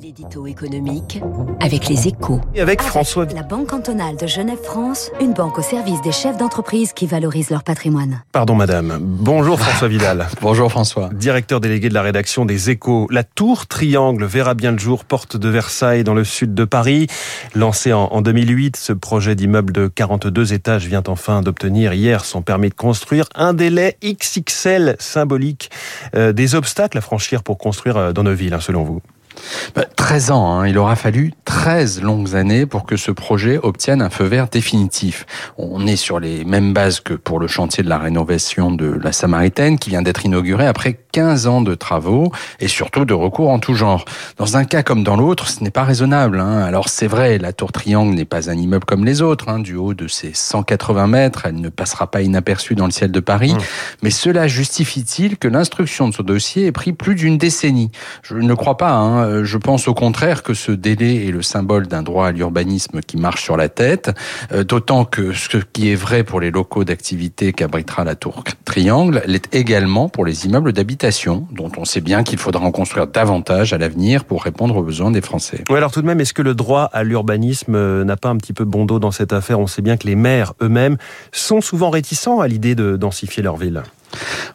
L'édito économique avec les échos. Et avec François. La Banque cantonale de Genève-France, une banque au service des chefs d'entreprise qui valorisent leur patrimoine. Pardon madame. Bonjour François Vidal. Bonjour François. Directeur délégué de la rédaction des échos. La tour Triangle verra bien le jour, porte de Versailles dans le sud de Paris. Lancé en, 2008, ce projet d'immeuble de 42 étages vient enfin d'obtenir hier son permis de construire. Un délai XXL symbolique. Euh, des obstacles à franchir pour construire euh, dans nos villes, hein, selon vous? 13 bah, ans, hein. il aura fallu 13 longues années pour que ce projet obtienne un feu vert définitif. On est sur les mêmes bases que pour le chantier de la rénovation de la Samaritaine qui vient d'être inauguré après 15 ans de travaux et surtout de recours en tout genre. Dans un cas comme dans l'autre, ce n'est pas raisonnable. Hein. Alors c'est vrai, la tour Triangle n'est pas un immeuble comme les autres. Hein. Du haut de ses 180 mètres, elle ne passera pas inaperçue dans le ciel de Paris. Mmh. Mais cela justifie-t-il que l'instruction de ce dossier ait pris plus d'une décennie? Je ne crois pas. Hein. Euh, je pense au contraire que ce délai est le symbole d'un droit à l'urbanisme qui marche sur la tête, euh, d'autant que ce qui est vrai pour les locaux d'activité qu'abritera la tour Triangle l'est également pour les immeubles d'habitation, dont on sait bien qu'il faudra en construire davantage à l'avenir pour répondre aux besoins des Français. Oui, alors tout de même, est-ce que le droit à l'urbanisme euh, n'a pas un petit peu bon dos dans cette affaire? On sait bien que les maires eux-mêmes sont souvent réticents à l'idée de densifier leur ville.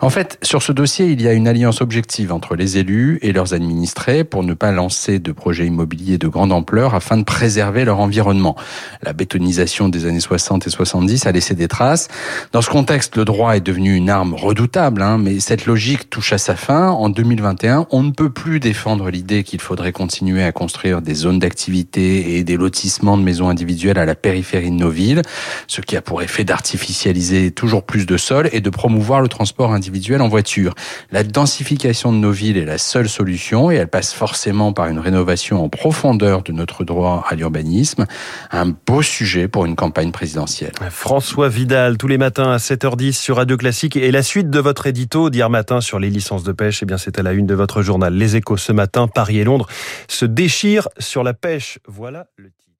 En fait, sur ce dossier, il y a une alliance objective entre les élus et leurs administrés pour ne pas lancer de projets immobiliers de grande ampleur afin de préserver leur environnement. La bétonisation des années 60 et 70 a laissé des traces. Dans ce contexte, le droit est devenu une arme redoutable, hein, mais cette logique touche à sa fin. En 2021, on ne peut plus défendre l'idée qu'il faudrait continuer à construire des zones d'activité et des lotissements de maisons individuelles à la périphérie de nos villes, ce qui a pour effet d'artificialiser toujours plus de sol et de promouvoir le transport individuel en voiture. La densification de nos villes est la seule solution et elle passe forcément par une rénovation en profondeur de notre droit à l'urbanisme. Un beau sujet pour une campagne présidentielle. François Vidal, tous les matins à 7h10 sur Radio Classique. Et la suite de votre édito d'hier matin sur les licences de pêche, eh bien, c'est à la une de votre journal. Les échos ce matin, Paris et Londres se déchirent sur la pêche. Voilà le titre.